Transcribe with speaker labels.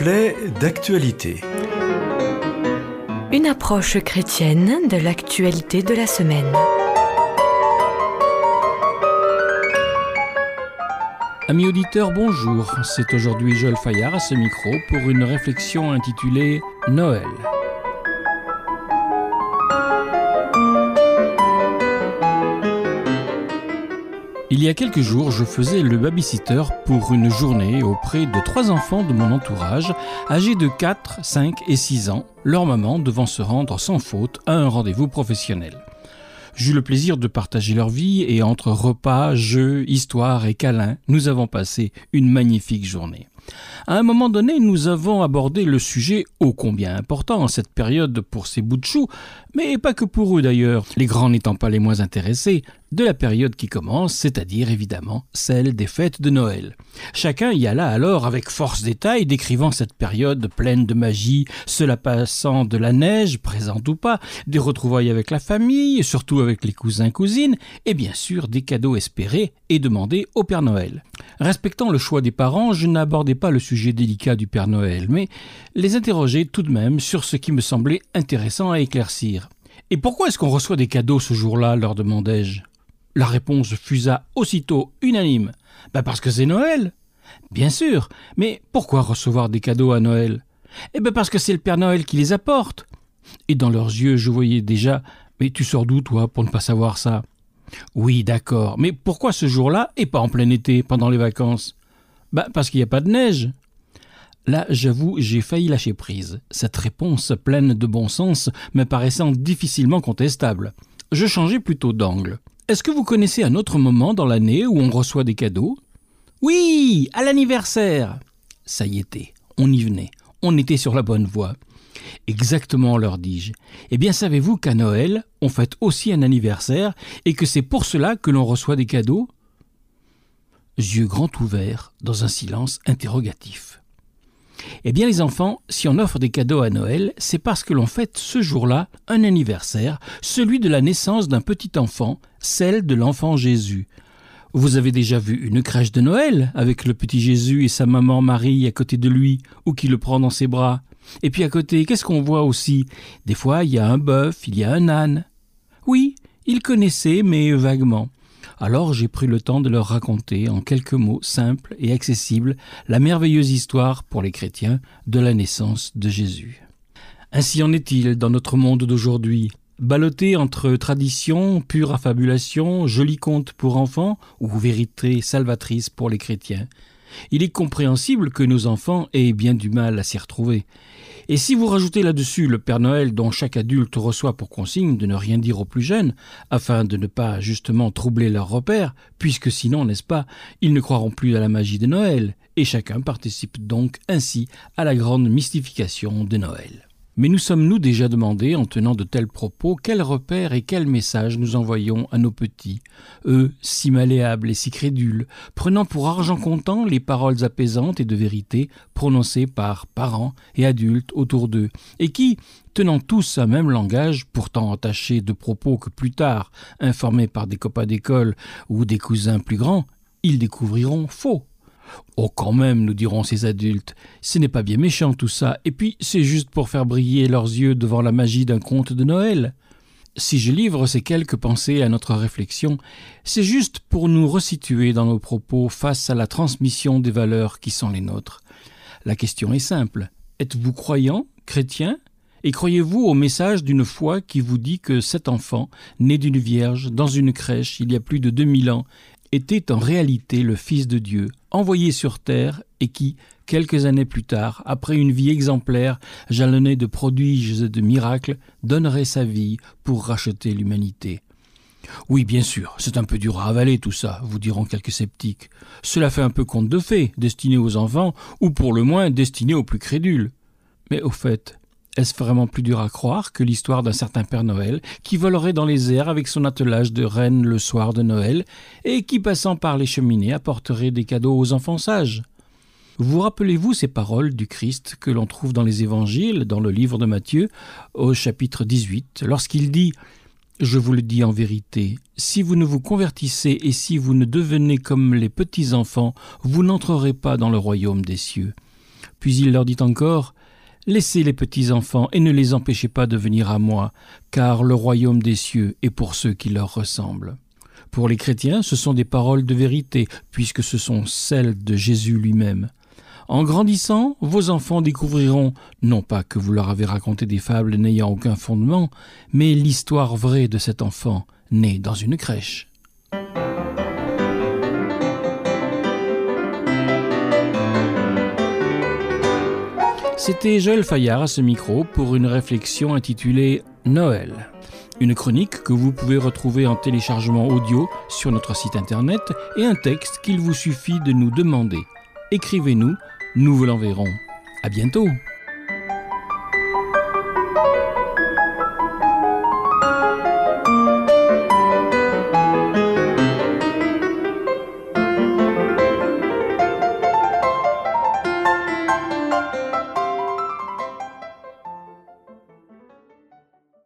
Speaker 1: Reflet d'actualité.
Speaker 2: Une approche chrétienne de l'actualité de la semaine.
Speaker 3: Amis auditeurs, bonjour. C'est aujourd'hui Joël Fayard à ce micro pour une réflexion intitulée Noël. Il y a quelques jours, je faisais le babysitter pour une journée auprès de trois enfants de mon entourage, âgés de 4, 5 et 6 ans, leur maman devant se rendre sans faute à un rendez-vous professionnel. J'eus le plaisir de partager leur vie et entre repas, jeux, histoires et câlins, nous avons passé une magnifique journée. À un moment donné, nous avons abordé le sujet ô combien important en cette période pour ces bouts de choux, mais pas que pour eux d'ailleurs, les grands n'étant pas les moins intéressés, de la période qui commence, c'est-à-dire évidemment celle des fêtes de Noël. Chacun y alla alors avec force détail décrivant cette période pleine de magie, cela passant de la neige, présente ou pas, des retrouvailles avec la famille, surtout avec les cousins-cousines, et bien sûr des cadeaux espérés et demandés au Père Noël. Respectant le choix des parents, je n'abordais pas le sujet délicat du Père Noël, mais les interrogeais tout de même sur ce qui me semblait intéressant à éclaircir. Et pourquoi est-ce qu'on reçoit des cadeaux ce jour-là leur demandai-je. La réponse fusa aussitôt unanime. Bah parce que c'est Noël. Bien sûr, mais pourquoi recevoir des cadeaux à Noël? Eh ben parce que c'est le Père Noël qui les apporte. Et dans leurs yeux, je voyais déjà Mais tu sors d'où, toi, pour ne pas savoir ça? Oui, d'accord, mais pourquoi ce jour-là et pas en plein été, pendant les vacances? Bah parce qu'il n'y a pas de neige. Là, j'avoue, j'ai failli lâcher prise, cette réponse pleine de bon sens me paraissant difficilement contestable. Je changeais plutôt d'angle. Est-ce que vous connaissez un autre moment dans l'année où on reçoit des cadeaux? Oui, à l'anniversaire Ça y était, on y venait, on était sur la bonne voie. Exactement, leur dis-je. Eh bien, savez-vous qu'à Noël, on fête aussi un anniversaire et que c'est pour cela que l'on reçoit des cadeaux? Yeux grands ouverts, dans un silence interrogatif. Eh bien les enfants, si on offre des cadeaux à Noël, c'est parce que l'on fête ce jour-là un anniversaire, celui de la naissance d'un petit enfant, celle de l'enfant Jésus. Vous avez déjà vu une crèche de Noël, avec le petit Jésus et sa maman Marie à côté de lui, ou qui le prend dans ses bras. Et puis à côté, qu'est-ce qu'on voit aussi? Des fois, il y a un bœuf, il y a un âne. Oui, ils connaissaient, mais vaguement. Alors j'ai pris le temps de leur raconter en quelques mots simples et accessibles la merveilleuse histoire pour les chrétiens de la naissance de Jésus. Ainsi en est-il dans notre monde d'aujourd'hui, ballotté entre tradition, pure affabulation, joli conte pour enfants ou vérité salvatrice pour les chrétiens. Il est compréhensible que nos enfants aient bien du mal à s'y retrouver. Et si vous rajoutez là-dessus le Père Noël dont chaque adulte reçoit pour consigne de ne rien dire aux plus jeunes, afin de ne pas justement troubler leurs repères, puisque sinon, n'est-ce pas, ils ne croiront plus à la magie de Noël, et chacun participe donc ainsi à la grande mystification de Noël. Mais nous sommes-nous déjà demandé, en tenant de tels propos, quels repères et quels messages nous envoyons à nos petits, eux, si malléables et si crédules, prenant pour argent comptant les paroles apaisantes et de vérité prononcées par parents et adultes autour d'eux, et qui, tenant tous un même langage, pourtant entaché de propos que plus tard, informés par des copains d'école ou des cousins plus grands, ils découvriront faux. Oh, quand même, nous diront ces adultes, ce n'est pas bien méchant tout ça, et puis c'est juste pour faire briller leurs yeux devant la magie d'un conte de Noël. Si je livre ces quelques pensées à notre réflexion, c'est juste pour nous resituer dans nos propos face à la transmission des valeurs qui sont les nôtres. La question est simple. Êtes-vous croyant, chrétien? Et croyez-vous au message d'une foi qui vous dit que cet enfant, né d'une vierge, dans une crèche il y a plus de deux mille ans, était en réalité le Fils de Dieu, envoyé sur terre et qui, quelques années plus tard, après une vie exemplaire, jalonnée de prodiges et de miracles, donnerait sa vie pour racheter l'humanité. Oui, bien sûr, c'est un peu dur à avaler tout ça, vous diront quelques sceptiques. Cela fait un peu conte de fées, destiné aux enfants, ou pour le moins destiné aux plus crédules. Mais au fait, est-ce vraiment plus dur à croire que l'histoire d'un certain Père Noël qui volerait dans les airs avec son attelage de reine le soir de Noël et qui, passant par les cheminées, apporterait des cadeaux aux enfants sages? Vous rappelez-vous ces paroles du Christ que l'on trouve dans les évangiles, dans le livre de Matthieu, au chapitre 18, lorsqu'il dit je vous le dis en vérité, si vous ne vous convertissez et si vous ne devenez comme les petits enfants, vous n'entrerez pas dans le royaume des cieux. Puis il leur dit encore Laissez les petits enfants et ne les empêchez pas de venir à moi, car le royaume des cieux est pour ceux qui leur ressemblent. Pour les chrétiens, ce sont des paroles de vérité, puisque ce sont celles de Jésus lui-même. En grandissant, vos enfants découvriront non pas que vous leur avez raconté des fables n'ayant aucun fondement, mais l'histoire vraie de cet enfant né dans une crèche. C'était Joël Fayard à ce micro pour une réflexion intitulée Noël. Une chronique que vous pouvez retrouver en téléchargement audio sur notre site internet et un texte qu'il vous suffit de nous demander. Écrivez-nous, nous vous l'enverrons. À bientôt!